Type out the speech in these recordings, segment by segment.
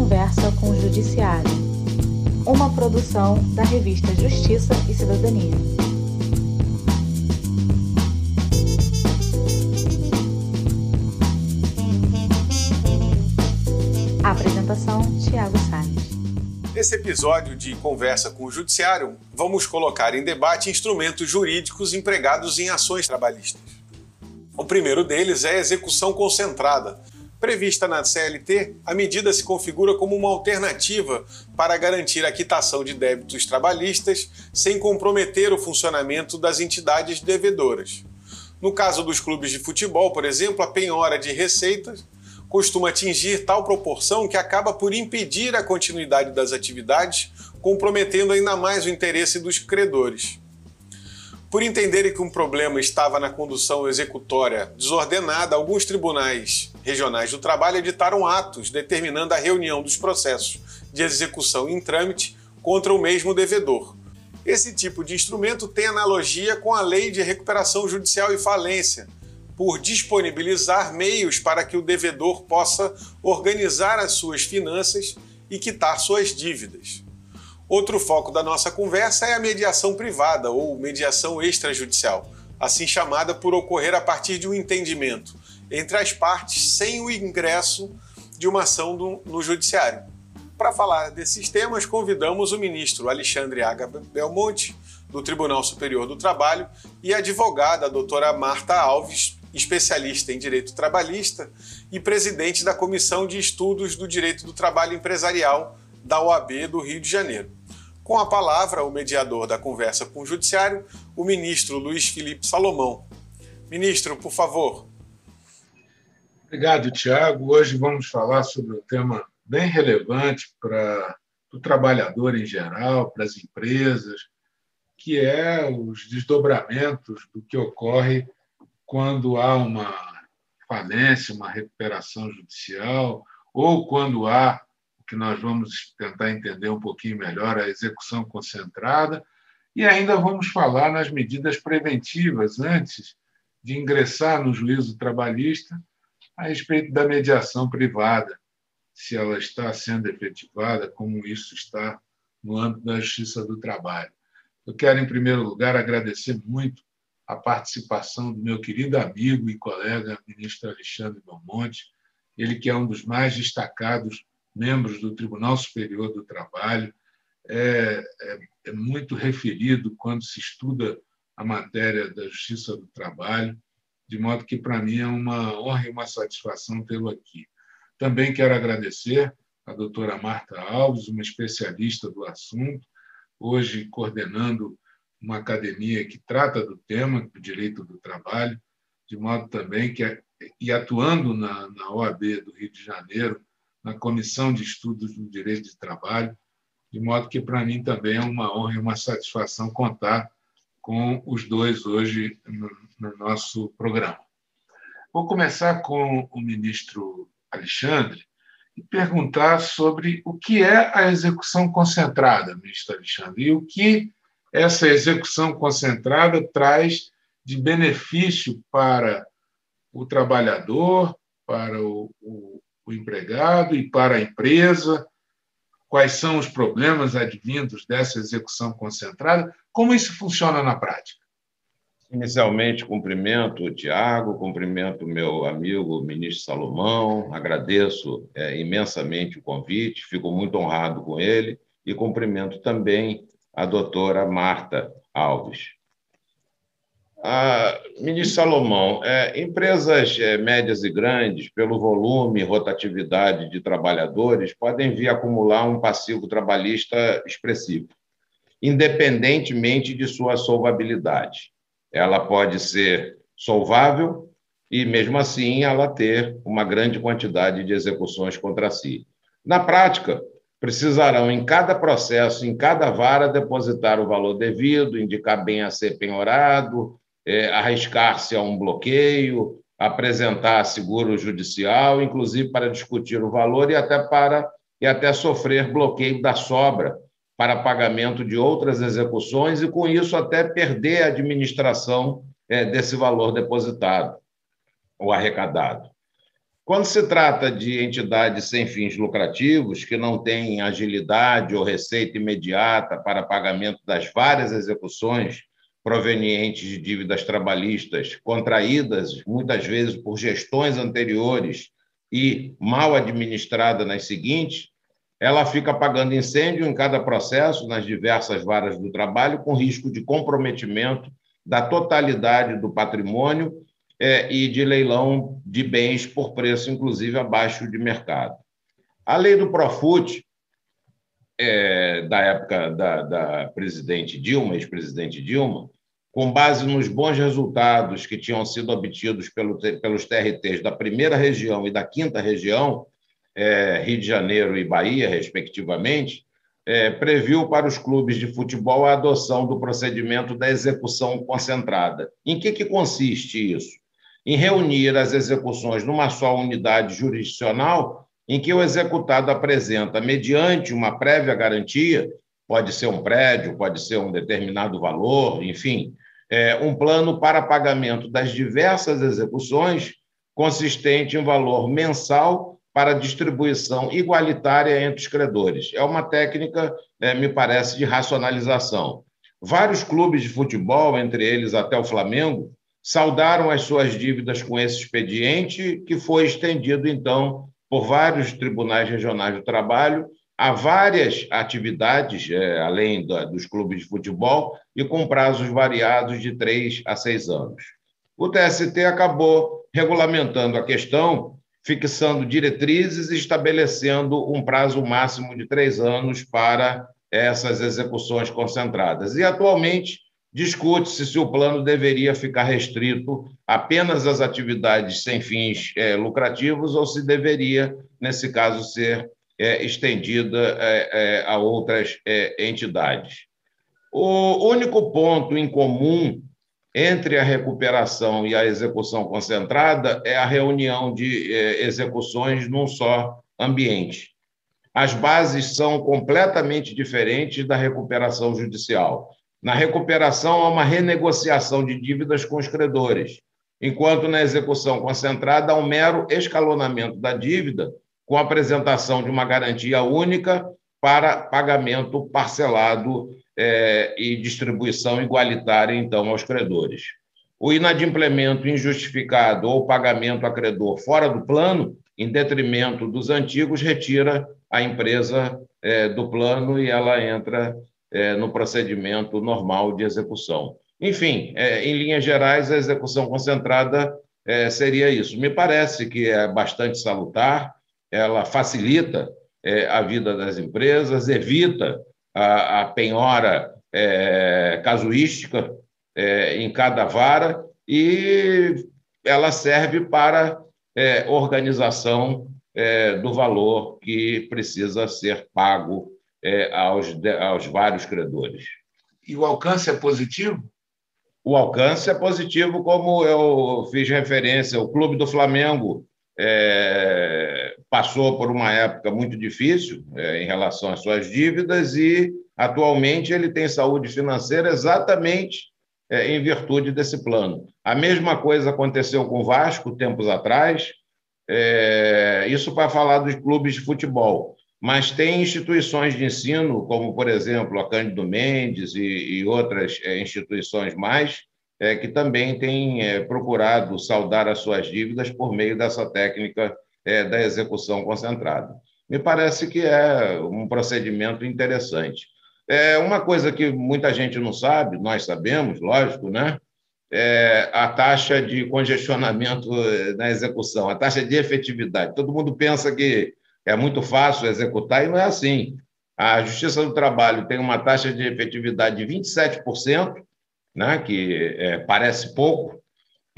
Conversa com o Judiciário, uma produção da revista Justiça e Cidadania. Apresentação: Tiago Salles. Nesse episódio de Conversa com o Judiciário, vamos colocar em debate instrumentos jurídicos empregados em ações trabalhistas. O primeiro deles é a execução concentrada, Prevista na CLT, a medida se configura como uma alternativa para garantir a quitação de débitos trabalhistas sem comprometer o funcionamento das entidades devedoras. No caso dos clubes de futebol, por exemplo, a penhora de receitas costuma atingir tal proporção que acaba por impedir a continuidade das atividades, comprometendo ainda mais o interesse dos credores. Por entenderem que um problema estava na condução executória desordenada, alguns tribunais regionais do trabalho editaram atos determinando a reunião dos processos de execução em trâmite contra o mesmo devedor. Esse tipo de instrumento tem analogia com a Lei de Recuperação Judicial e Falência, por disponibilizar meios para que o devedor possa organizar as suas finanças e quitar suas dívidas. Outro foco da nossa conversa é a mediação privada ou mediação extrajudicial, assim chamada por ocorrer a partir de um entendimento entre as partes sem o ingresso de uma ação do, no judiciário. Para falar desses temas, convidamos o ministro Alexandre Aga Belmonte, do Tribunal Superior do Trabalho, e a advogada a doutora Marta Alves, especialista em direito trabalhista e presidente da Comissão de Estudos do Direito do Trabalho Empresarial da OAB do Rio de Janeiro. Com a palavra, o mediador da conversa com o Judiciário, o ministro Luiz Felipe Salomão. Ministro, por favor. Obrigado, Tiago. Hoje vamos falar sobre um tema bem relevante para o trabalhador em geral, para as empresas, que é os desdobramentos do que ocorre quando há uma falência, uma recuperação judicial, ou quando há que nós vamos tentar entender um pouquinho melhor a execução concentrada, e ainda vamos falar nas medidas preventivas antes de ingressar no juízo trabalhista a respeito da mediação privada, se ela está sendo efetivada, como isso está no âmbito da Justiça do Trabalho. Eu quero, em primeiro lugar, agradecer muito a participação do meu querido amigo e colega, ministro Alexandre Belmonte, ele que é um dos mais destacados membros do Tribunal Superior do Trabalho, é, é, é muito referido quando se estuda a matéria da Justiça do Trabalho, de modo que, para mim, é uma honra e uma satisfação tê-lo aqui. Também quero agradecer a doutora Marta Alves, uma especialista do assunto, hoje coordenando uma academia que trata do tema do direito do trabalho, de modo também que, e atuando na, na OAB do Rio de Janeiro, na Comissão de Estudos do Direito de Trabalho, de modo que para mim também é uma honra e uma satisfação contar com os dois hoje no, no nosso programa. Vou começar com o ministro Alexandre e perguntar sobre o que é a execução concentrada, ministro Alexandre, e o que essa execução concentrada traz de benefício para o trabalhador, para o, o, o empregado e para a empresa, quais são os problemas advindos dessa execução concentrada, como isso funciona na prática? Inicialmente, cumprimento o Tiago, cumprimento meu amigo ministro Salomão, agradeço é, imensamente o convite, fico muito honrado com ele, e cumprimento também a doutora Marta Alves. Ministro Salomão, é, empresas é, médias e grandes, pelo volume e rotatividade de trabalhadores, podem vir acumular um passivo trabalhista expressivo, independentemente de sua solvabilidade. Ela pode ser solvável e, mesmo assim, ela ter uma grande quantidade de execuções contra si. Na prática, precisarão, em cada processo, em cada vara, depositar o valor devido, indicar bem a ser penhorado, arriscar-se a um bloqueio, apresentar seguro judicial, inclusive para discutir o valor e até para e até sofrer bloqueio da sobra para pagamento de outras execuções e com isso até perder a administração é, desse valor depositado ou arrecadado. Quando se trata de entidades sem fins lucrativos, que não têm agilidade ou receita imediata para pagamento das várias execuções provenientes de dívidas trabalhistas contraídas, muitas vezes por gestões anteriores e mal administrada nas seguintes, ela fica apagando incêndio em cada processo, nas diversas varas do trabalho, com risco de comprometimento da totalidade do patrimônio é, e de leilão de bens por preço, inclusive, abaixo de mercado. A lei do Profut, é, da época da, da presidente Dilma, ex-presidente Dilma, com base nos bons resultados que tinham sido obtidos pelo, pelos TRTs da primeira região e da quinta região, é, Rio de Janeiro e Bahia, respectivamente, é, previu para os clubes de futebol a adoção do procedimento da execução concentrada. Em que, que consiste isso? Em reunir as execuções numa só unidade jurisdicional, em que o executado apresenta, mediante uma prévia garantia, pode ser um prédio, pode ser um determinado valor, enfim, é, um plano para pagamento das diversas execuções, consistente em valor mensal para distribuição igualitária entre os credores. É uma técnica, é, me parece, de racionalização. Vários clubes de futebol, entre eles até o Flamengo, saudaram as suas dívidas com esse expediente, que foi estendido, então, por vários tribunais regionais do trabalho a várias atividades, é, além dos clubes de futebol, e com prazos variados de três a seis anos. O TST acabou regulamentando a questão fixando diretrizes e estabelecendo um prazo máximo de três anos para essas execuções concentradas. E, atualmente, discute-se se o plano deveria ficar restrito apenas às atividades sem fins é, lucrativos ou se deveria, nesse caso, ser é, estendida é, é a outras é, entidades. O único ponto em comum entre a recuperação e a execução concentrada é a reunião de eh, execuções num só ambiente. As bases são completamente diferentes da recuperação judicial. Na recuperação, há uma renegociação de dívidas com os credores, enquanto na execução concentrada há um mero escalonamento da dívida com a apresentação de uma garantia única para pagamento parcelado é, e distribuição igualitária, então, aos credores. O inadimplemento injustificado ou pagamento a credor fora do plano, em detrimento dos antigos, retira a empresa é, do plano e ela entra é, no procedimento normal de execução. Enfim, em linhas gerais, a execução concentrada seria isso. Me parece que é bastante salutar, ela facilita é, a vida das empresas, evita a, a penhora é, casuística é, em cada vara e ela serve para é, organização é, do valor que precisa ser pago é, aos, aos vários credores. E o alcance é positivo? O alcance é positivo, como eu fiz referência, o Clube do Flamengo é, passou por uma época muito difícil é, em relação às suas dívidas e, atualmente, ele tem saúde financeira exatamente é, em virtude desse plano. A mesma coisa aconteceu com o Vasco tempos atrás, é, isso para falar dos clubes de futebol. Mas tem instituições de ensino, como, por exemplo, a Cândido Mendes e, e outras é, instituições mais, é, que também tem é, procurado saldar as suas dívidas por meio dessa técnica é, da execução concentrada. Me parece que é um procedimento interessante. É uma coisa que muita gente não sabe, nós sabemos, lógico, né? É a taxa de congestionamento é, na execução, a taxa de efetividade. Todo mundo pensa que é muito fácil executar e não é assim. A Justiça do Trabalho tem uma taxa de efetividade de 27%, né, que é, parece pouco,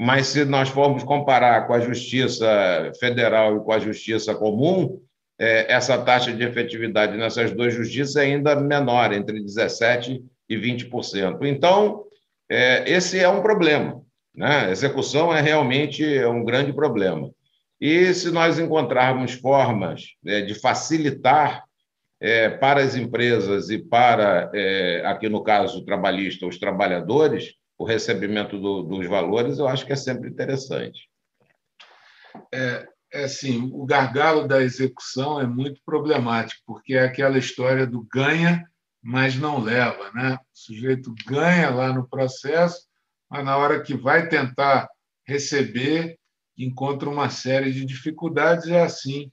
mas se nós formos comparar com a Justiça Federal e com a Justiça Comum, é, essa taxa de efetividade nessas duas justiças é ainda menor, entre 17% e 20%. Então, é, esse é um problema. Né? A execução é realmente um grande problema. E se nós encontrarmos formas é, de facilitar é, para as empresas e para, aqui no caso trabalhista, os trabalhadores, o recebimento do, dos valores, eu acho que é sempre interessante. É, é assim, o gargalo da execução é muito problemático, porque é aquela história do ganha, mas não leva. Né? O sujeito ganha lá no processo, mas na hora que vai tentar receber, encontra uma série de dificuldades. É assim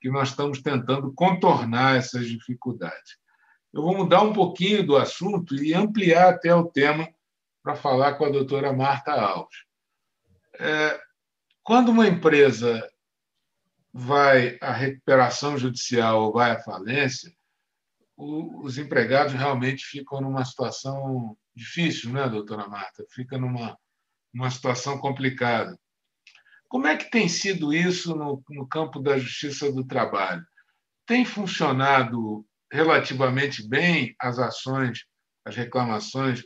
que nós estamos tentando contornar essas dificuldades. Eu vou mudar um pouquinho do assunto e ampliar até o tema para falar com a doutora Marta Alves. É, quando uma empresa vai à recuperação judicial ou vai à falência, os empregados realmente ficam numa situação difícil, né, doutora Marta? Fica numa, numa situação complicada. Como é que tem sido isso no, no campo da justiça do trabalho? Tem funcionado relativamente bem as ações, as reclamações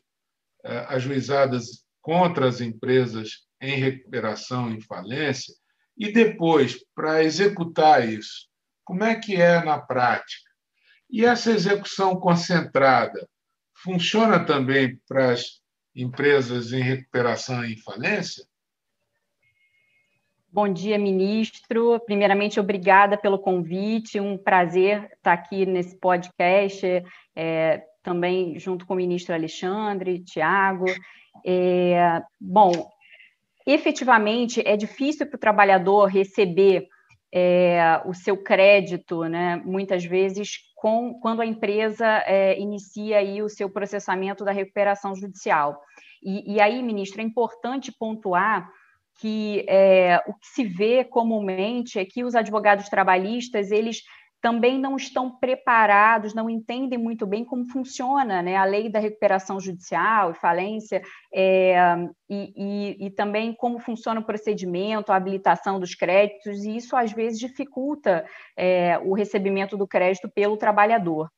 ajuizadas contra as empresas em recuperação e falência? E depois, para executar isso, como é que é na prática? E essa execução concentrada funciona também para as empresas em recuperação e falência? Bom dia, ministro. Primeiramente, obrigada pelo convite. Um prazer estar aqui nesse podcast, é, também junto com o ministro Alexandre, Tiago. É, bom, efetivamente é difícil para o trabalhador receber é, o seu crédito, né, muitas vezes, com, quando a empresa é, inicia aí o seu processamento da recuperação judicial. E, e aí, ministro, é importante pontuar que é, o que se vê comumente é que os advogados trabalhistas eles também não estão preparados, não entendem muito bem como funciona né, a lei da recuperação judicial e falência, é, e, e, e, também como funciona o procedimento, a habilitação dos créditos, e isso às vezes dificulta é, o recebimento do crédito pelo trabalhador.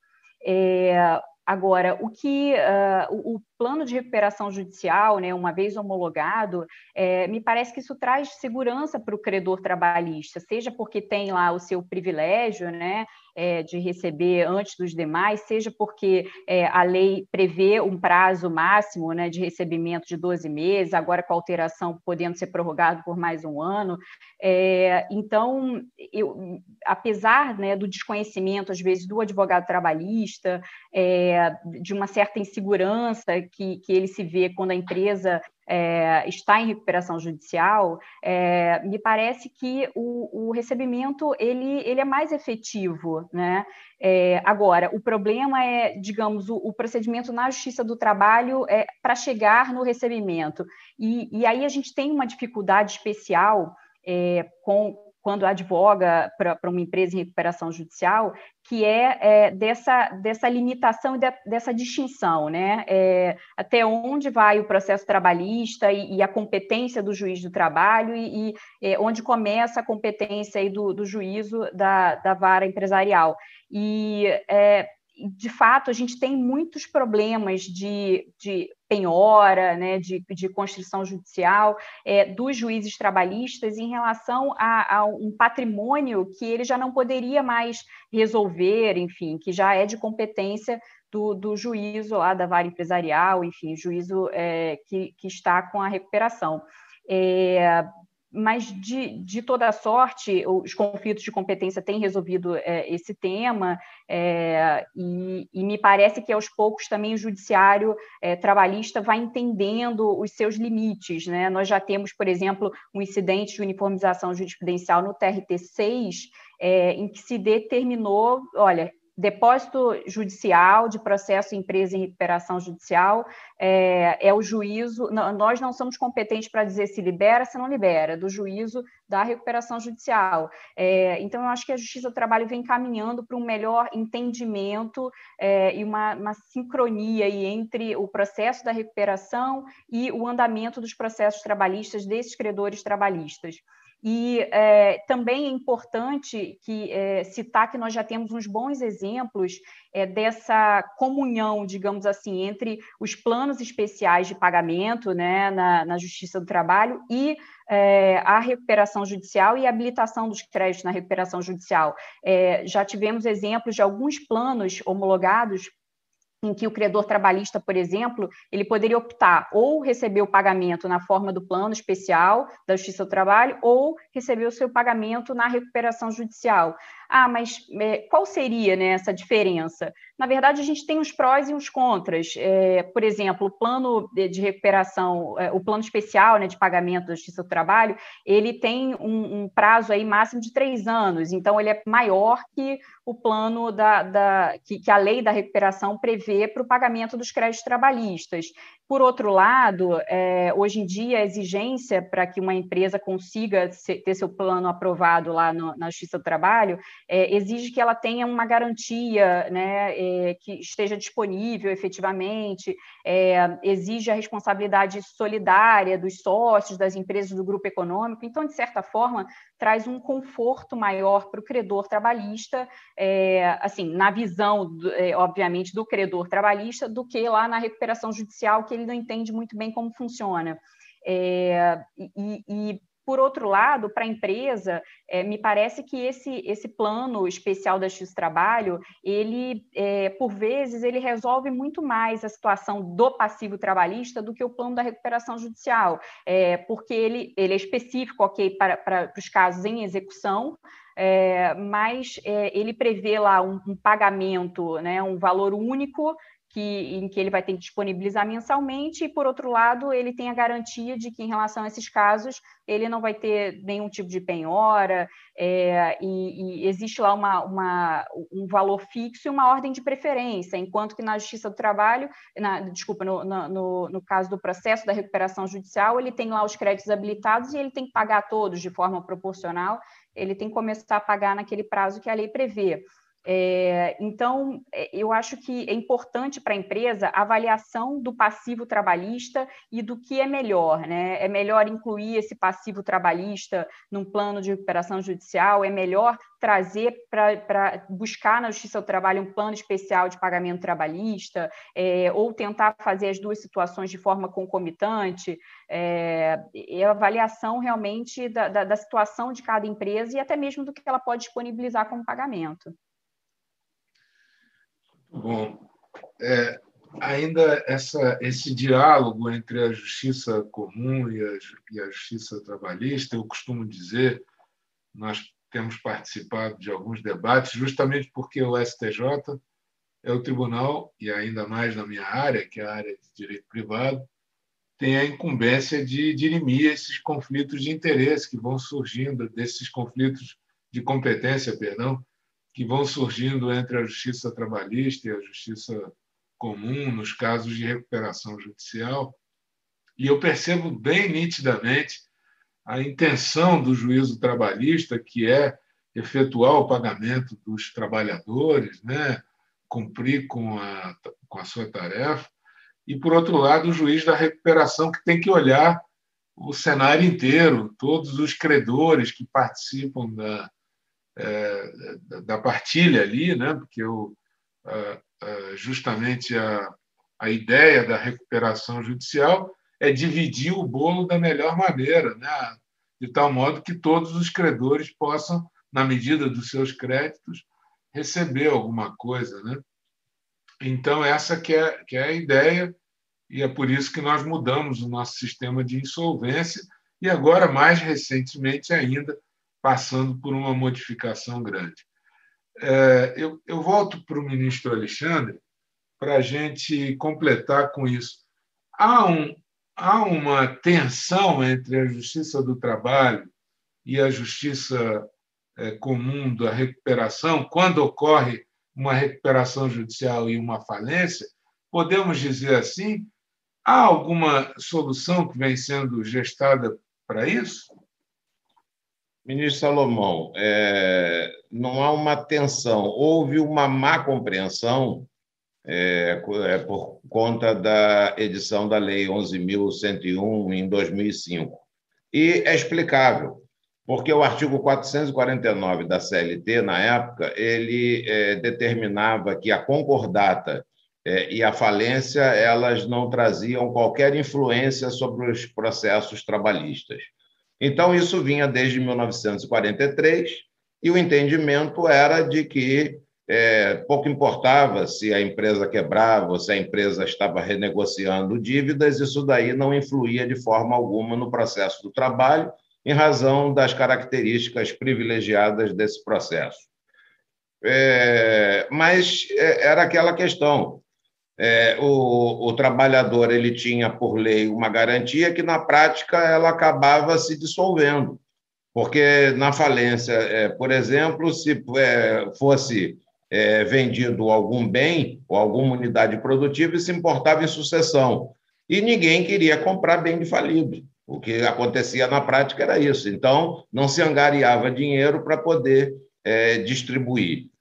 É, Agora, o que uh, o, plano de recuperação judicial, né, uma vez homologado, é, me parece que isso traz segurança para o credor trabalhista, seja porque tem lá o seu privilégio, né, é, de receber antes dos demais, seja porque é, a lei prevê um prazo máximo né, de recebimento de 12 meses, agora com a alteração podendo ser prorrogado por mais um ano. É, então, eu, apesar né, do desconhecimento, às vezes, do advogado trabalhista, é, de uma certa insegurança que, que ele se vê quando a empresa é, está em recuperação judicial, é, me parece que o, o, recebimento ele, ele é mais efetivo, né? É, agora, o problema é, digamos, o, o, procedimento na Justiça do Trabalho é para chegar no recebimento. E, e aí a gente tem uma dificuldade especial é, com, quando advoga para uma empresa em recuperação judicial, que é, é dessa, dessa limitação e de, dessa distinção, né? É, até onde vai o processo trabalhista e, e, a competência do juiz do trabalho e, e é, onde começa a competência do, do juízo da, da vara empresarial. E é, de fato, a gente tem muitos problemas de, de penhora, né, de, de construção judicial é, dos juízes trabalhistas em relação a, a, um patrimônio que ele já não poderia mais resolver, enfim, que já é de competência do, do juízo lá da vara empresarial, enfim, juízo é, que, que está com a recuperação. É, mas de, de toda sorte, os conflitos de competência têm resolvido é, esse tema, é, e, e, me parece que aos poucos também o judiciário é, trabalhista vai entendendo os seus limites. Né? Nós já temos, por exemplo, um incidente de uniformização jurisprudencial no TRT 6, é, em que se determinou, olha, depósito judicial de processo empresa em recuperação judicial é, é, o juízo. Nós não somos competentes para dizer se libera, se não libera, do juízo da recuperação judicial. É, então, eu acho que a Justiça do Trabalho vem caminhando para um melhor entendimento é, e uma, uma sincronia aí entre o processo da recuperação e o andamento dos processos trabalhistas desses credores trabalhistas. E é, também é importante que, é, citar que nós já temos uns bons exemplos é, dessa comunhão, digamos assim, entre os planos especiais de pagamento né, na, na Justiça do Trabalho e é, a recuperação judicial e a habilitação dos créditos na recuperação judicial. É, já tivemos exemplos de alguns planos homologados em que o credor trabalhista, por exemplo, ele poderia optar ou receber o pagamento na forma do plano especial da Justiça do Trabalho ou receber o seu pagamento na recuperação judicial. Ah, mas é, qual seria né, essa diferença? Na verdade, a gente tem os prós e os contras. É, por exemplo, o plano de recuperação, é, o plano especial né, de pagamento da Justiça do Trabalho, ele tem um, um, prazo aí máximo de três anos, então ele é maior que o plano da, da que, que a lei da recuperação prevê para o pagamento dos créditos trabalhistas. Por outro lado, é, hoje em dia, a exigência para que uma empresa consiga ter seu plano aprovado lá no, na Justiça do Trabalho é, exige que ela tenha uma garantia né, é, que esteja disponível efetivamente, é, exige a responsabilidade solidária dos sócios, das empresas do grupo econômico. Então, de certa forma, traz um conforto maior para o credor trabalhista, é, assim, na visão, é, obviamente, do credor trabalhista, do que lá na recuperação judicial, que ele não entende muito bem como funciona. É, e, e, por outro lado, para a empresa, é, me parece que esse, esse plano especial da X Trabalho, ele, é, por vezes, ele resolve muito mais a situação do passivo trabalhista do que o plano da recuperação judicial, é, porque ele, ele é específico, ok, para, para os casos em execução, é, mas é, ele prevê lá um, um, pagamento, né, um valor único que, em que ele vai ter que disponibilizar mensalmente, e, por outro lado, ele tem a garantia de que, em relação a esses casos, ele não vai ter nenhum tipo de penhora, é, e, e, existe lá uma, uma, um valor fixo e uma ordem de preferência, enquanto que na Justiça do Trabalho, na, desculpa, no, no, no caso do processo da recuperação judicial, ele tem lá os créditos habilitados e ele tem que pagar todos de forma proporcional, ele tem que começar a pagar naquele prazo que a lei prevê. É, então, é, eu acho que é importante para a empresa a avaliação do passivo trabalhista e do que é melhor. Né? É melhor incluir esse passivo trabalhista num plano de recuperação judicial, é melhor trazer para buscar na Justiça do Trabalho um plano especial de pagamento trabalhista, é, ou tentar fazer as duas situações de forma concomitante. É, é a avaliação realmente da, da, da situação de cada empresa e até mesmo do que ela pode disponibilizar como pagamento. Bom, é, ainda essa, esse diálogo entre a justiça comum e a, e a justiça trabalhista, eu costumo dizer, nós temos participado de alguns debates, justamente porque o STJ é o tribunal, e ainda mais na minha área, que é a área de direito privado, tem a incumbência de dirimir esses conflitos de interesse que vão surgindo, desses conflitos de competência, perdão, que vão surgindo entre a justiça trabalhista e a justiça comum nos casos de recuperação judicial. E eu percebo bem nitidamente a intenção do juízo trabalhista, que é efetuar o pagamento dos trabalhadores, né? cumprir com a, com a sua tarefa, e, por outro lado, o juiz da recuperação, que tem que olhar o cenário inteiro, todos os credores que participam da, da partilha ali, né? porque eu, justamente a, a ideia da recuperação judicial é dividir o bolo da melhor maneira, né? de tal modo que todos os credores possam, na medida dos seus créditos, receber alguma coisa. Né? Então, essa que é, que é a ideia, e é por isso que nós mudamos o nosso sistema de insolvência, e agora, mais recentemente ainda, passando por uma modificação grande. É, eu, eu volto para o ministro Alexandre para a gente completar com isso. Há, um, há uma tensão entre a justiça do trabalho e a justiça é, comum da recuperação, quando ocorre uma recuperação judicial e uma falência, podemos dizer assim? Há alguma solução que vem sendo gestada para isso? Ministro Salomão, é, não há uma tensão, houve uma má compreensão é, é, por conta da edição da Lei 11.101 em 2005. E é explicável, porque o artigo 449 da CLT, na época, ele é, determinava que a concordata é, e a falência elas não traziam qualquer influência sobre os processos trabalhistas. Então, isso vinha desde 1943, e o entendimento era de que é, pouco importava se a empresa quebrava se a empresa estava renegociando dívidas, isso daí não influía de forma alguma no processo do trabalho, em razão das características privilegiadas desse processo. É, mas é, era aquela questão. É, o, o, trabalhador ele tinha por lei uma garantia que na prática ela acabava se dissolvendo, porque na falência, é, por exemplo, se é, fosse é, vendido algum bem ou alguma unidade produtiva, se importava em sucessão e ninguém queria comprar bem de falido. O que acontecia na prática era isso. Então, não se angariava dinheiro para poder é, distribuir.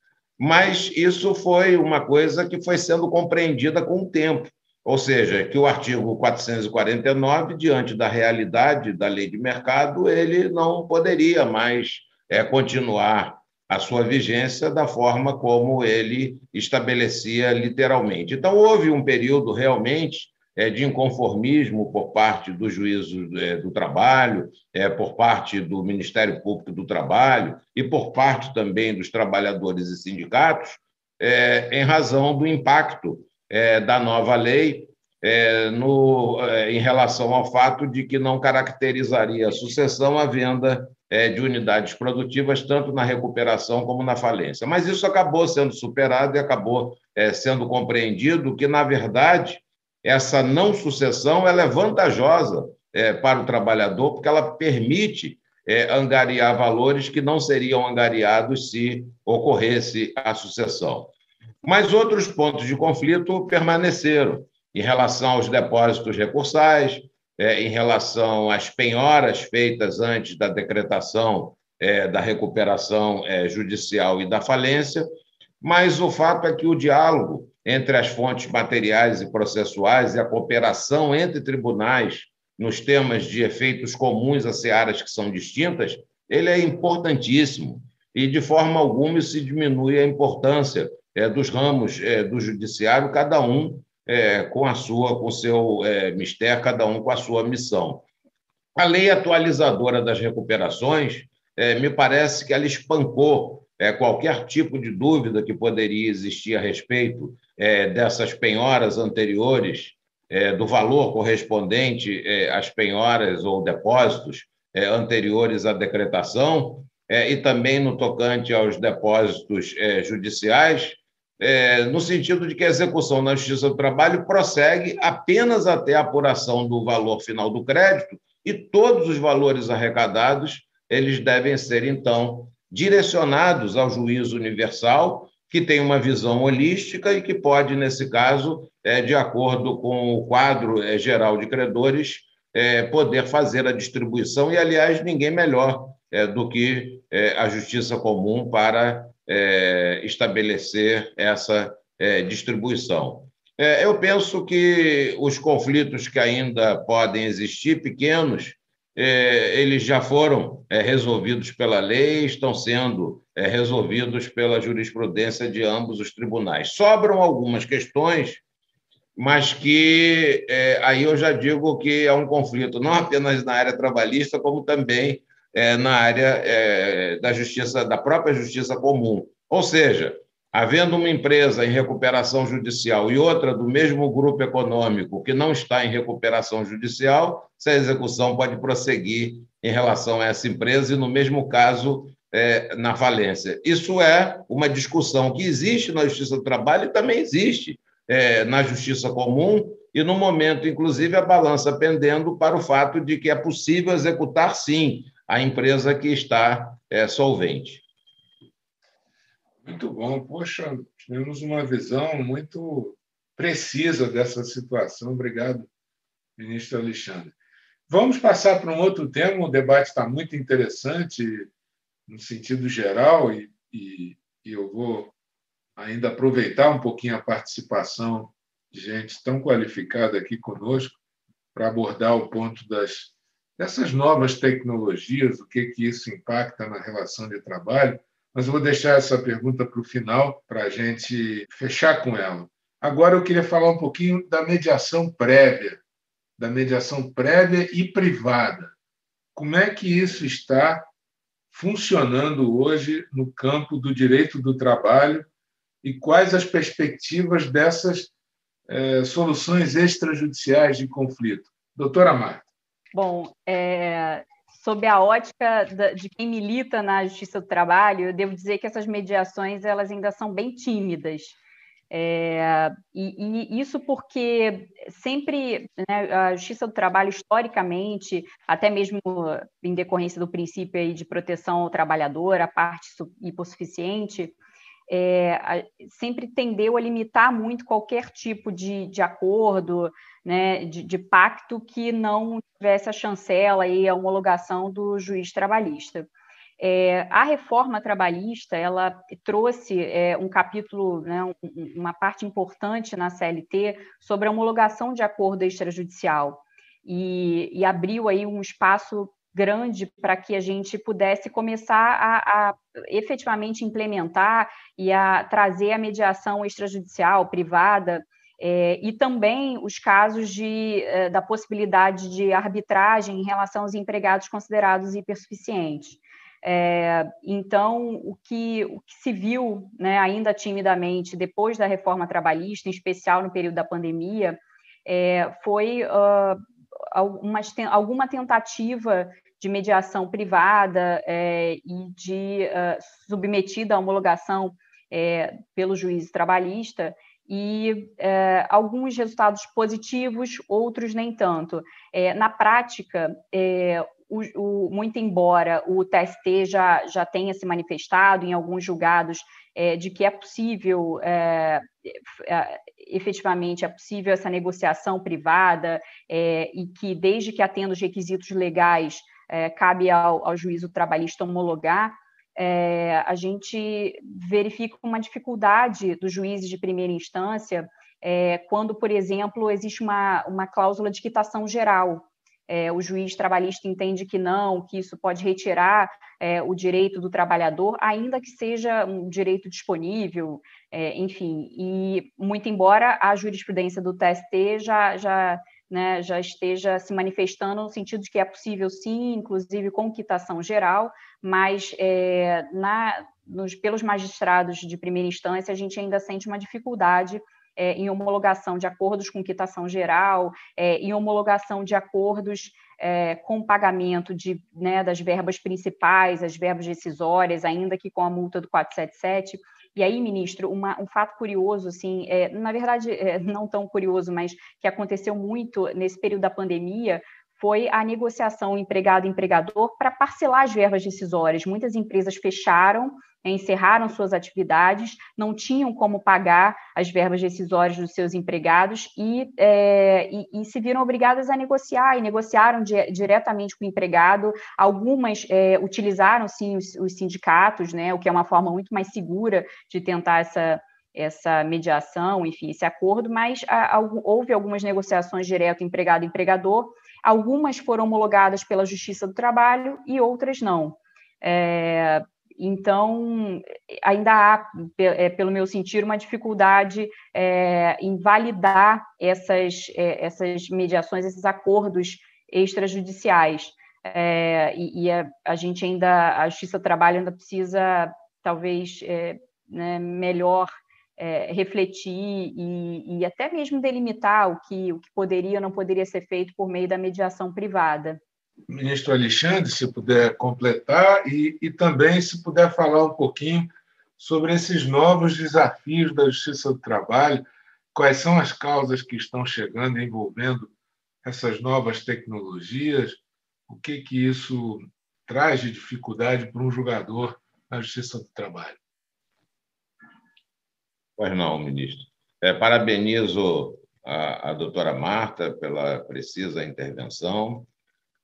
Mas isso foi uma coisa que foi sendo compreendida com o tempo. Ou seja, que o artigo 449, diante da realidade da lei de mercado, ele não poderia mais é, continuar a sua vigência da forma como ele estabelecia literalmente. Então, houve um período realmente de inconformismo por parte do juízo é, do trabalho, é, por parte do Ministério Público do Trabalho e por parte também dos trabalhadores e sindicatos, em razão do impacto da nova lei no, em relação ao fato de que não caracterizaria a sucessão a venda de unidades produtivas, tanto na recuperação como na falência. Mas isso acabou sendo superado e acabou sendo compreendido que, na verdade, essa não sucessão é vantajosa é, para o trabalhador, porque ela permite é, angariar valores que não seriam angariados se ocorresse a sucessão. Mas outros pontos de conflito permaneceram em relação aos depósitos recursais, é, em relação às penhoras feitas antes da decretação é, da recuperação é, judicial e da falência, mas o fato é que o diálogo entre as fontes materiais e processuais e a cooperação entre tribunais nos temas de efeitos comuns a searas que são distintas, ele é importantíssimo e de forma alguma se diminui a importância é, dos ramos é, do judiciário, cada um é, com a sua, com o seu mistério, cada um com a sua missão. A lei atualizadora das recuperações, me parece que ela espancou qualquer tipo de dúvida que poderia existir a respeito é, dessas penhoras anteriores, é, do valor correspondente é, às penhoras ou depósitos é, anteriores à decretação, é, e também no tocante aos depósitos judiciais, no sentido de que a execução na Justiça do Trabalho prossegue apenas até a apuração do valor final do crédito e todos os valores arrecadados eles devem ser então direcionados ao juízo universal que tem uma visão holística e que pode, nesse caso, é, de acordo com o quadro é, geral de credores, é, poder fazer a distribuição, e, aliás, ninguém melhor é, do que é, a justiça comum para é, estabelecer essa distribuição. eu penso que os conflitos que ainda podem existir, pequenos, eles já foram resolvidos pela lei, estão sendo é, resolvidos pela jurisprudência de ambos os tribunais. Sobram algumas questões, mas que é, aí eu já digo que é um conflito não apenas na área trabalhista, como também é, na área é, da justiça, da própria justiça comum. Ou seja, havendo uma empresa em recuperação judicial e outra do mesmo grupo econômico que não está em recuperação judicial, essa execução pode prosseguir em relação a essa empresa e, no mesmo caso, é, na falência. Isso é uma discussão que existe na Justiça do Trabalho e também existe é, na Justiça Comum, e no momento, inclusive, a balança pendendo para o fato de que é possível executar, sim, a empresa que está é, solvente. Muito bom. Poxa, temos uma visão muito precisa dessa situação. Obrigado, ministro Alexandre. Vamos passar para um outro tema. O debate está muito interessante no sentido geral, e, e, e eu vou ainda aproveitar um pouquinho a participação de gente tão qualificada aqui conosco para abordar o ponto das dessas novas tecnologias, o que que isso impacta na relação de trabalho. Mas eu vou deixar essa pergunta para o final para a gente fechar com ela. Agora eu queria falar um pouquinho da mediação prévia, da mediação prévia e privada. Como é que isso está funcionando hoje no campo do direito do trabalho e quais as perspectivas dessas é, soluções extrajudiciais de conflito. Doutora Marta. Bom, é, sob a ótica de quem milita na Justiça do Trabalho, eu devo dizer que essas mediações elas ainda são bem tímidas. É, e, e, isso porque sempre né, a Justiça do Trabalho, historicamente, até mesmo em decorrência do princípio de proteção ao trabalhador, a parte hipossuficiente, é, sempre tendeu a limitar muito qualquer tipo de, de acordo, né, de, de, pacto que não tivesse a chancela e a homologação do juiz trabalhista. É, a reforma trabalhista ela trouxe é, um capítulo, né, uma parte importante na CLT sobre a homologação de acordo extrajudicial e, e abriu aí um espaço grande para que a gente pudesse começar a, a, efetivamente implementar e a trazer a mediação extrajudicial privada é, e também os casos de, é, da possibilidade de arbitragem em relação aos empregados considerados hipersuficientes. É, então, o que, o que se viu, né, ainda timidamente, depois da reforma trabalhista, em especial no período da pandemia, é, foi uh, alguma, alguma tentativa de mediação privada é, e de uh, submetida à homologação é, pelo juiz trabalhista e é, alguns resultados positivos, outros nem tanto. É, na prática, é, o, o, muito embora o TST já, já tenha se manifestado em alguns julgados é, de que é possível, efetivamente, é possível essa negociação privada e que, desde que atenda os requisitos legais, é, cabe ao, ao juízo trabalhista homologar, é, a gente verifica uma dificuldade dos juízes de primeira instância quando, por exemplo, existe uma, uma cláusula de quitação geral. É, o juiz trabalhista entende que não, que isso pode retirar é, o direito do trabalhador, ainda que seja um direito disponível, é, enfim, e muito embora a jurisprudência do TST já, já, né, já esteja se manifestando no sentido de que é possível sim, inclusive com quitação geral, mas é, na, nos, pelos magistrados de primeira instância a gente ainda sente uma dificuldade é, em homologação de acordos com quitação geral, é, em homologação de acordos é, com pagamento de, né, das verbas principais, as verbas decisórias, ainda que com a multa do 477. E aí, ministro, uma, um fato curioso, assim, é, na verdade, é, não tão curioso, mas que aconteceu muito nesse período da pandemia, foi a negociação empregado-empregador para parcelar as verbas decisórias. Muitas empresas fecharam encerraram suas atividades, não tinham como pagar as verbas decisórias dos seus empregados e, é, e, e se viram obrigadas a negociar, e negociaram di diretamente com o empregado. Algumas é, utilizaram, sim, os, os, sindicatos, né, o que é uma forma muito mais segura de tentar essa, essa mediação, enfim, esse acordo, mas a, a, houve algumas negociações direto empregado-empregador, algumas foram homologadas pela Justiça do Trabalho e outras não. É, então, ainda há, é, pelo meu sentir, uma dificuldade é, em validar essas, é, essas mediações, esses acordos extrajudiciais. É, e, e a, a, gente ainda, a Justiça do Trabalho ainda precisa, talvez, é, né, melhor é, refletir e, e, até mesmo delimitar o que, o que poderia ou não poderia ser feito por meio da mediação privada ministro Alexandre, se puder completar, e, e também se puder falar um pouquinho sobre esses novos desafios da Justiça do Trabalho, quais são as causas que estão chegando envolvendo essas novas tecnologias, o que, que isso traz de dificuldade para um julgador na Justiça do Trabalho. Pois não, ministro. É, parabenizo a, a doutora Marta pela precisa intervenção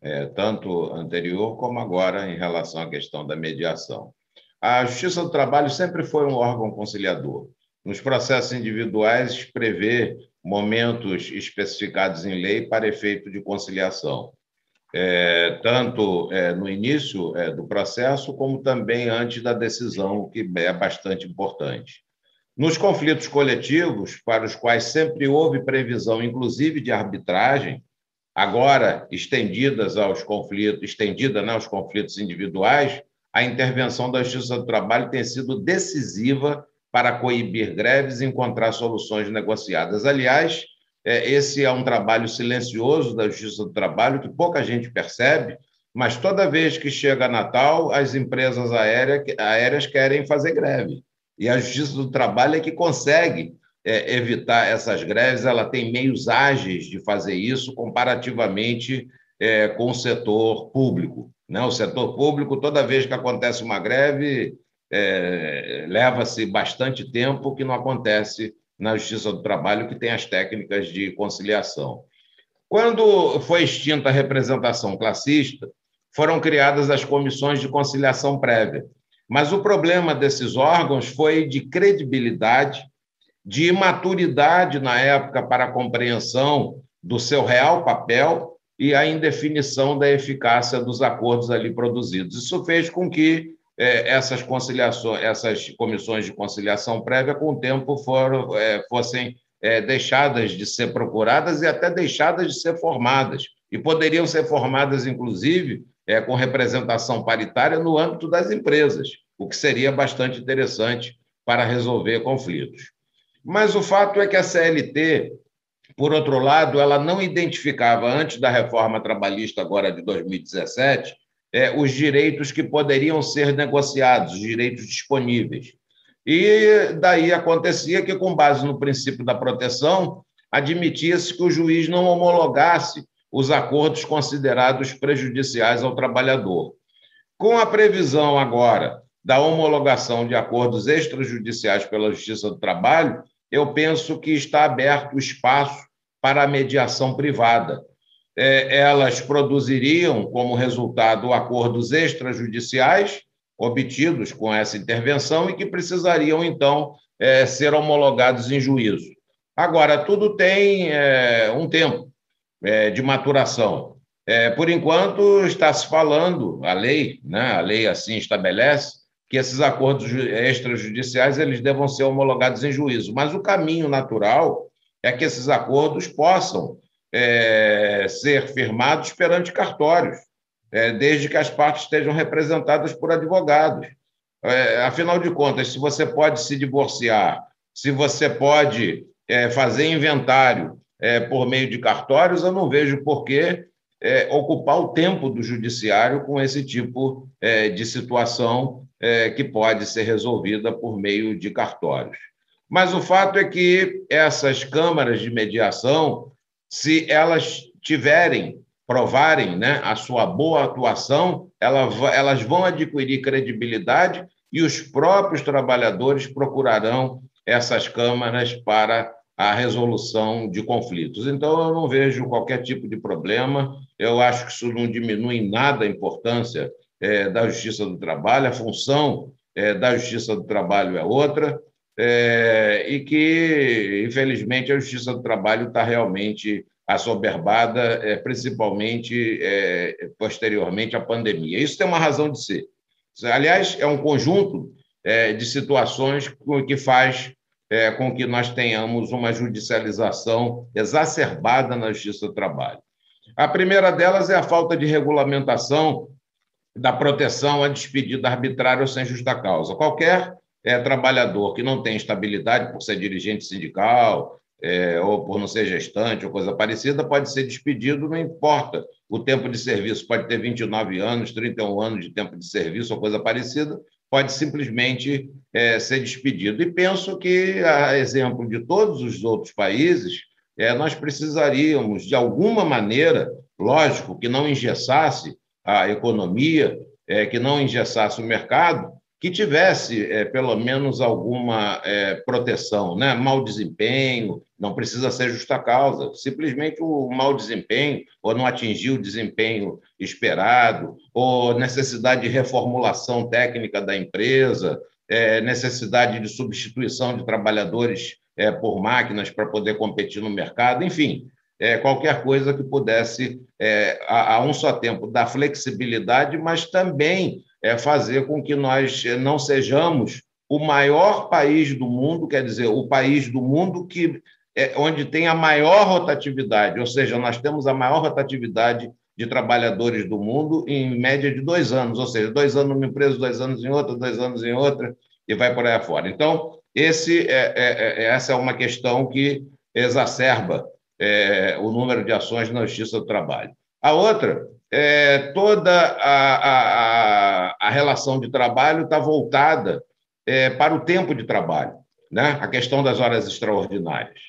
é, tanto anterior como agora em relação à questão da mediação. A Justiça do Trabalho sempre foi um órgão conciliador. Nos processos individuais, prevê momentos especificados em lei para efeito de conciliação, é, tanto é, no início é, do processo, como também antes da decisão, o que é bastante importante. Nos conflitos coletivos, para os quais sempre houve previsão, inclusive de arbitragem, agora estendidas aos conflitos, estendida né, aos conflitos individuais, a intervenção da Justiça do Trabalho tem sido decisiva para coibir greves e encontrar soluções negociadas. Aliás, é, esse é um trabalho silencioso da Justiça do Trabalho que pouca gente percebe, mas toda vez que chega Natal, as empresas aéreas querem fazer greve. E a Justiça do Trabalho é que consegue é, evitar essas greves, ela tem meios ágeis de fazer isso comparativamente é, com o setor público. Né? O setor público, toda vez que acontece uma greve, é, leva-se bastante tempo, que não acontece na Justiça do Trabalho, que tem as técnicas de conciliação. Quando foi extinta a representação classista, foram criadas as comissões de conciliação prévia. Mas o problema desses órgãos foi de credibilidade, de imaturidade na época para a compreensão do seu real papel e a indefinição da eficácia dos acordos ali produzidos. Isso fez com que é, essas conciliações, essas comissões de conciliação prévia, com o tempo, foram, é, fossem é, deixadas de ser procuradas e até deixadas de ser formadas. E poderiam ser formadas, inclusive, com representação paritária no âmbito das empresas, o que seria bastante interessante para resolver conflitos. Mas o fato é que a CLT por outro lado, ela não identificava, antes da reforma trabalhista, agora de 2017, é, os direitos que poderiam ser negociados, os direitos disponíveis. E daí acontecia que, com base no princípio da proteção, admitia-se que o juiz não homologasse os acordos considerados prejudiciais ao trabalhador. Com a previsão agora da homologação de acordos extrajudiciais pela Justiça do Trabalho, eu penso que está aberto o espaço para a mediação privada. É, elas produziriam, como resultado, acordos extrajudiciais obtidos com essa intervenção e que precisariam, então, é, ser homologados em juízo. Agora, tudo tem é, um tempo de maturação. por enquanto, está se falando, a lei, né, a lei assim estabelece, que esses acordos extrajudiciais eles devam ser homologados em juízo. Mas o caminho natural é que esses acordos possam é, ser firmados perante cartórios, é, desde que as partes estejam representadas por advogados. É, afinal de contas, se você pode se divorciar, se você pode é, fazer inventário é, por meio de cartórios, eu não vejo por que é, ocupar o tempo do judiciário com esse tipo de situação que pode ser resolvida por meio de cartórios. Mas o fato é que essas câmaras de mediação, se elas tiverem, provarem né, a sua boa atuação, elas vão adquirir credibilidade e os próprios trabalhadores procurarão essas câmaras para a resolução de conflitos. Então, eu não vejo qualquer tipo de problema, eu acho que isso não diminui em nada a importância é, da Justiça do Trabalho, a função é, da Justiça do Trabalho é outra, é, e que, infelizmente, a Justiça do Trabalho está realmente assoberbada, é, principalmente é, posteriormente à pandemia. Isso tem uma razão de ser. Aliás, é um conjunto de situações que faz é, com que nós tenhamos uma judicialização exacerbada na Justiça do Trabalho. A primeira delas é a falta de regulamentação da proteção à despedida arbitrária ou sem justa causa. Qualquer é, trabalhador que não tem estabilidade por ser dirigente sindical é, ou por não ser gestante ou coisa parecida, pode ser despedido, não importa. O tempo de serviço pode ter 29 anos, 31 anos de tempo de serviço ou coisa parecida, pode simplesmente é, ser despedido. E penso que, a exemplo de todos os outros países, é, nós precisaríamos, de alguma maneira, lógico, que não engessasse a economia, é, que não engessasse o mercado, que tivesse é, pelo menos alguma é, proteção, né? Mau desempenho, não precisa ser justa causa, simplesmente o mau desempenho, ou não atingir o desempenho esperado, ou necessidade de reformulação técnica da empresa, é, necessidade de substituição de trabalhadores é, por máquinas para poder competir no mercado, enfim, é, qualquer coisa que pudesse, é, a, a um só tempo, dar flexibilidade, mas também é fazer com que nós não sejamos o maior país do mundo, quer dizer, o país do mundo que é onde tem a maior rotatividade, ou seja, nós temos a maior rotatividade de trabalhadores do mundo em média de dois anos, ou seja, dois anos numa empresa, dois anos em outra, dois anos em outra, e vai por aí afora. Então, Esse é, é, é essa é uma questão que exacerba é, o número de ações na Justiça do Trabalho. A outra é toda a, a, a relação de trabalho está voltada é, para o tempo de trabalho, né? a questão das horas extraordinárias.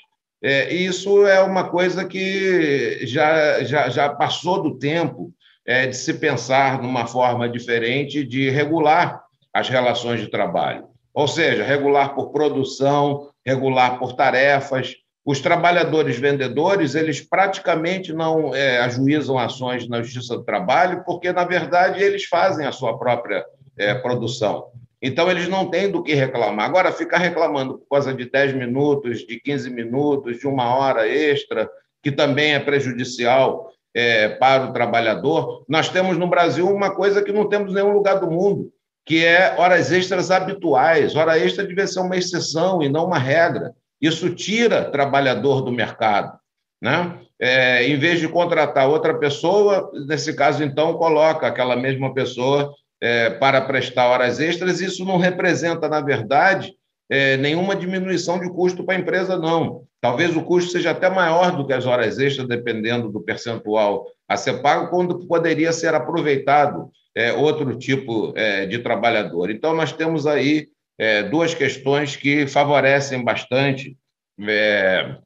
É, isso é uma coisa que já, já, já passou do tempo é, de se pensar numa forma diferente de regular as relações de trabalho. Ou seja, regular por produção, regular por tarefas. Os trabalhadores vendedores, eles praticamente não é, ajuizam ações na Justiça do Trabalho, porque, na verdade, eles fazem a sua própria é, produção. Então, eles não têm do que reclamar. Agora, ficar reclamando por causa de 10 minutos, de 15 minutos, de uma hora extra, que também é prejudicial é, para o trabalhador, nós temos no Brasil uma coisa que não temos em nenhum lugar do mundo, que é horas extras habituais. Hora extra deve ser uma exceção e não uma regra. Isso tira trabalhador do mercado. Né? É, em vez de contratar outra pessoa, nesse caso, então, coloca aquela mesma pessoa é, para prestar horas extras, isso não representa, na verdade, é, nenhuma diminuição de custo para a empresa, não. Talvez o custo seja até maior do que as horas extras, dependendo do percentual a ser pago, quando poderia ser aproveitado é, outro tipo é, de trabalhador. Então, nós temos aí é, duas questões que favorecem bastante é,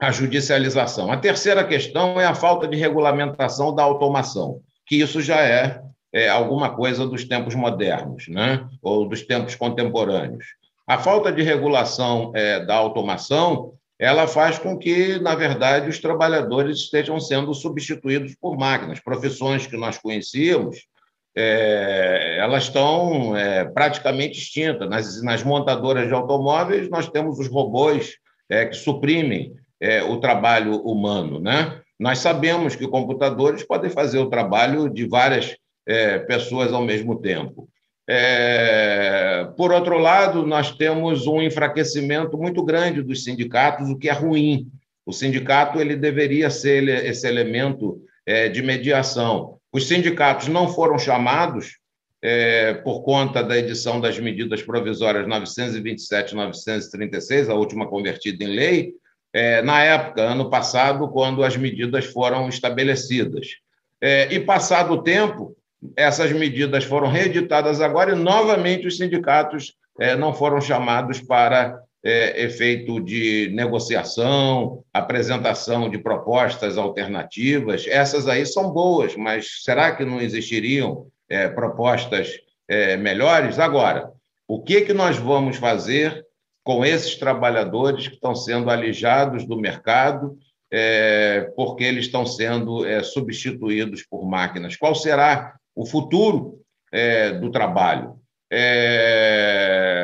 a judicialização. A terceira questão é a falta de regulamentação da automação, que isso já é é, alguma coisa dos tempos modernos, né? ou dos tempos contemporâneos. A falta de regulação é, da automação ela faz com que, na verdade, os trabalhadores estejam sendo substituídos por máquinas. Profissões que nós conhecíamos, é, elas estão é, praticamente extintas. Nas, nas, montadoras de automóveis, nós temos os robôs é, que suprimem é, o trabalho humano. Né? Nós sabemos que computadores podem fazer o trabalho de várias é, pessoas ao mesmo tempo. É, por outro lado, nós temos um enfraquecimento muito grande dos sindicatos, o que é ruim. O sindicato ele deveria ser esse elemento de mediação. Os sindicatos não foram chamados é, por conta da edição das medidas provisórias 927 e 936, a última convertida em lei, é, na época, ano passado, quando as medidas foram estabelecidas. É, e passado o tempo, essas medidas foram reeditadas agora e, novamente, os sindicatos é, não foram chamados para é, efeito de negociação, apresentação de propostas alternativas. Essas aí são boas, mas será que não existiriam é, propostas melhores? Agora, o que, que nós vamos fazer com esses trabalhadores que estão sendo alijados do mercado porque eles estão sendo substituídos por máquinas? Qual será o futuro é, do trabalho.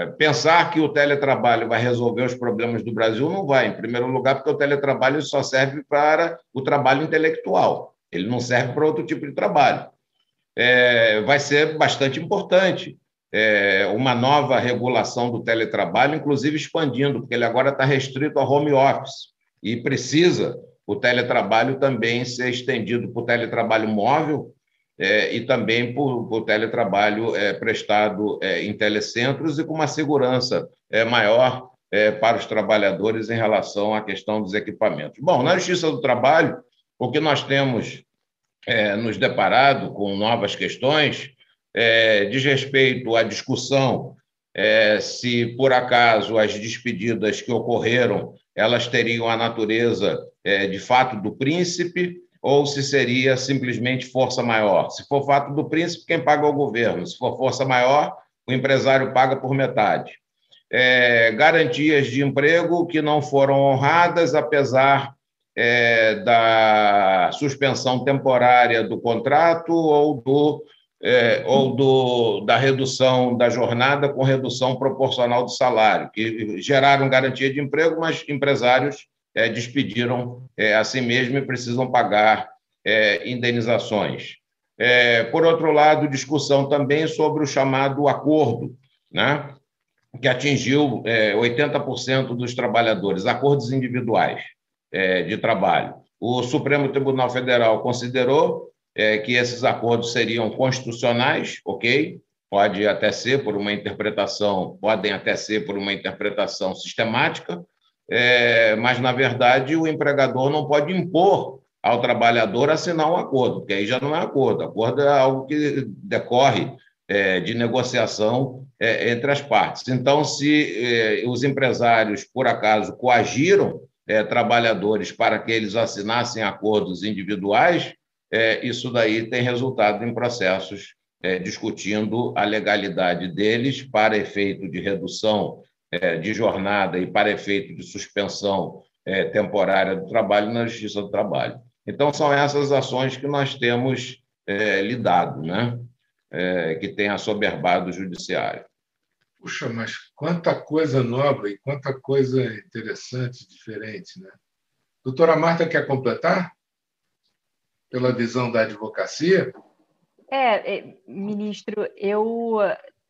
Pensar que o teletrabalho vai resolver os problemas do Brasil não vai, em primeiro lugar, porque o teletrabalho só serve para o trabalho intelectual, ele não serve para outro tipo de trabalho. É, vai ser bastante importante é, uma nova regulação do teletrabalho, inclusive expandindo, porque ele agora está restrito ao home office. E precisa o teletrabalho também ser estendido para o teletrabalho móvel é, e também por, por teletrabalho é, prestado é, em telecentros e com uma segurança é, maior é, para os trabalhadores em relação à questão dos equipamentos. Bom, na Justiça do Trabalho, o que nós temos é, nos deparado com novas questões diz respeito à discussão se, por acaso, as despedidas que ocorreram elas teriam a natureza de fato do príncipe ou se seria simplesmente força maior. Se for fato do príncipe, quem paga é o governo. Se for força maior, o empresário paga por metade. É, garantias de emprego que não foram honradas, apesar é, da suspensão temporária do contrato ou, do, é, ou do, da redução da jornada com redução proporcional do salário, que geraram garantia de emprego, mas empresários é, despediram é, a si mesmo e precisam pagar é, indenizações. É, por outro lado, discussão também sobre o chamado acordo, né, que atingiu 80% é, dos trabalhadores, acordos individuais é, de trabalho. O Supremo Tribunal Federal considerou que esses acordos seriam constitucionais, ok? pode até ser por uma interpretação, podem até ser por uma interpretação sistemática, é, mas, na verdade, o empregador não pode impor ao trabalhador assinar um acordo, porque aí já não é acordo. Acordo é algo que decorre é, de negociação é, entre as partes. Então, se é, os empresários, por acaso, coagiram é, trabalhadores para que eles assinassem acordos individuais, é, isso daí tem resultado em processos discutindo a legalidade deles para efeito de redução de jornada e para efeito de suspensão temporária do trabalho na Justiça do Trabalho. Então, são essas ações que nós temos é, lidado, né? É, que tem assoberbado o judiciário. Puxa, mas quanta coisa nova e quanta coisa interessante, diferente, né? Doutora Marta, quer completar? Pela visão da advocacia? É, é ministro, eu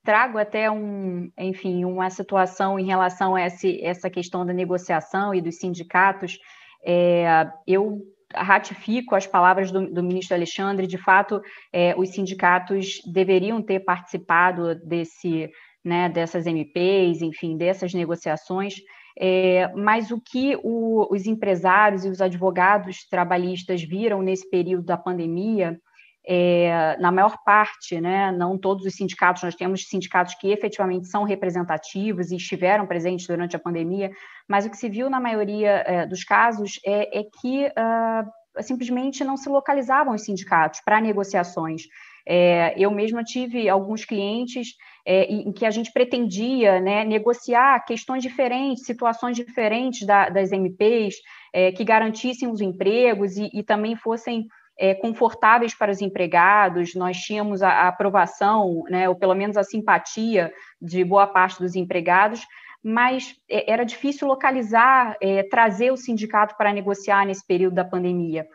trago até um, enfim, uma situação em relação a esse, essa questão da negociação e dos sindicatos. É, eu ratifico as palavras do, do ministro Alexandre, de fato, é, os sindicatos deveriam ter participado desse, né, dessas MPs, enfim, dessas negociações, é, mas o que o, os empresários e os advogados trabalhistas viram nesse período da pandemia é, na maior parte, né, não todos os sindicatos, nós temos sindicatos que efetivamente são representativos e estiveram presentes durante a pandemia, mas o que se viu na maioria é, dos casos é, é que uh, simplesmente não se localizavam os sindicatos para negociações. É, eu mesma tive alguns clientes é, em que a gente pretendia né, negociar questões diferentes, situações diferentes da, das MPs, é, que garantissem os empregos e, e também fossem é, confortáveis para os empregados, nós tínhamos a, a aprovação, né, ou pelo menos a simpatia de boa parte dos empregados, mas é, era difícil localizar, é, trazer o sindicato para negociar nesse período da pandemia.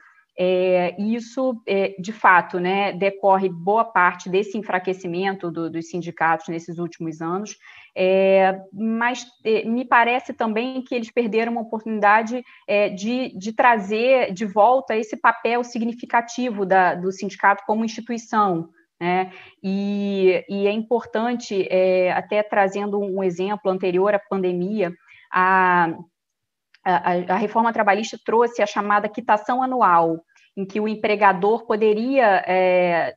É, isso, é, de fato, né, decorre boa parte desse enfraquecimento do, dos sindicatos nesses últimos anos, é, mas é, me parece também que eles perderam uma oportunidade é, de, de, trazer de volta esse papel significativo da, do sindicato como instituição. Né? E, e, é importante, é, até trazendo um exemplo anterior à pandemia, a, a, a, reforma trabalhista trouxe a chamada quitação anual, em que o empregador poderia é,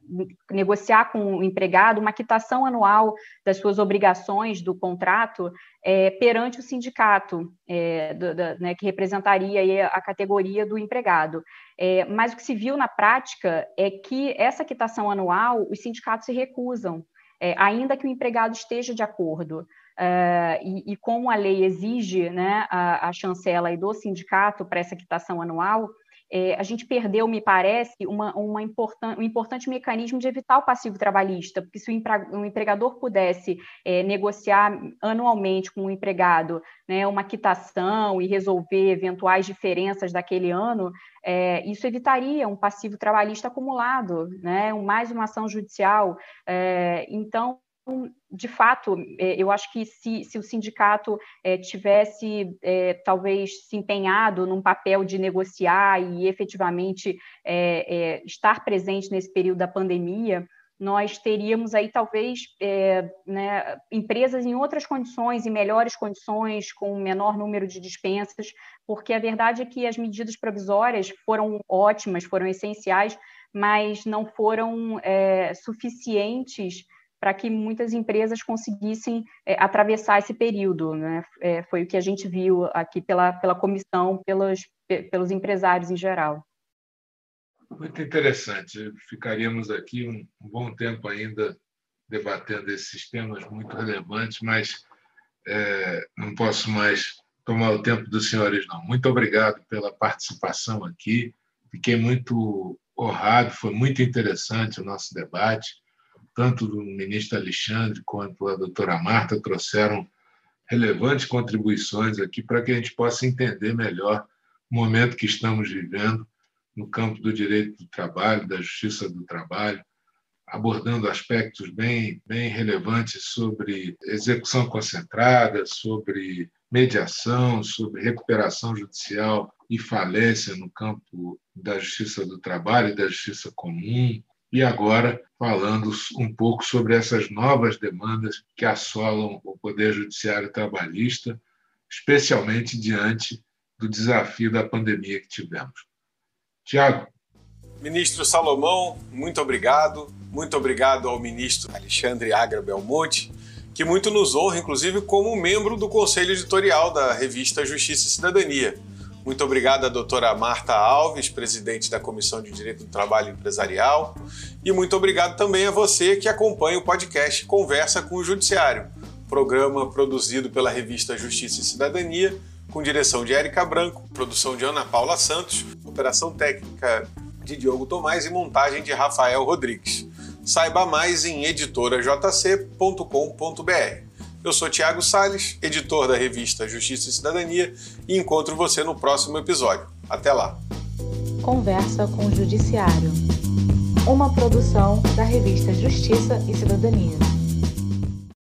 negociar com o empregado uma quitação anual das suas obrigações do contrato é, perante o sindicato, é, do, do, né, que representaria a categoria do empregado. É, mas o que se viu na prática é que essa quitação anual, os sindicatos se recusam, é, ainda que o empregado esteja de acordo. Uh, e, e, como a lei exige né, a, a chancela do sindicato para essa quitação anual, é, a gente perdeu, me parece, uma, uma importan um importante mecanismo de evitar o passivo trabalhista, porque se o, um empregador pudesse é, negociar anualmente com o empregado né, uma quitação e resolver eventuais diferenças daquele ano, é, isso evitaria um passivo trabalhista acumulado, né, mais uma ação judicial. É, então, de fato, é, eu acho que se, se o sindicato é, tivesse é, talvez se empenhado num papel de negociar e efetivamente é, é estar presente nesse período da pandemia, nós teríamos aí talvez é, né, empresas em outras condições, em melhores condições, com menor número de dispensas, porque a verdade é que as medidas provisórias foram ótimas, foram essenciais, mas não foram suficientes para que muitas empresas conseguissem é, atravessar esse período. Né? É, foi o que a gente viu aqui pela, pela comissão, pelos, pelos empresários em geral. Muito interessante. Ficaríamos aqui um, bom tempo ainda debatendo esses temas muito relevantes, mas é, não posso mais tomar o tempo dos senhores, não. Muito obrigado pela participação aqui. Fiquei muito honrado, foi muito interessante o nosso debate tanto do ministro Alexandre quanto a doutora Marta trouxeram relevantes contribuições aqui para que a gente possa entender melhor o momento que estamos vivendo no campo do direito do trabalho, da justiça do trabalho, abordando aspectos bem, bem relevantes sobre execução concentrada, sobre mediação, sobre recuperação judicial e falência no campo da justiça do trabalho e da justiça comum, e agora falando um pouco sobre essas novas demandas que assolam o Poder Judiciário Trabalhista, especialmente diante do desafio da pandemia que tivemos. Tiago. Ministro Salomão, muito obrigado. Muito obrigado ao ministro Alexandre Agra Belmonte, que muito nos honra, inclusive como membro do conselho editorial da revista Justiça e Cidadania. Muito obrigado à doutora Marta Alves, presidente da Comissão de Direito do Trabalho Empresarial. E muito obrigado também a você que acompanha o podcast Conversa com o Judiciário, programa produzido pela revista Justiça e Cidadania, com direção de Érica Branco, produção de Ana Paula Santos, operação técnica de Diogo Tomás e montagem de Rafael Rodrigues. Saiba mais em editorajc.com.br. Eu sou Tiago Sales, editor da revista Justiça e Cidadania, e encontro você no próximo episódio. Até lá. Conversa com o Judiciário. Uma produção da revista Justiça e Cidadania.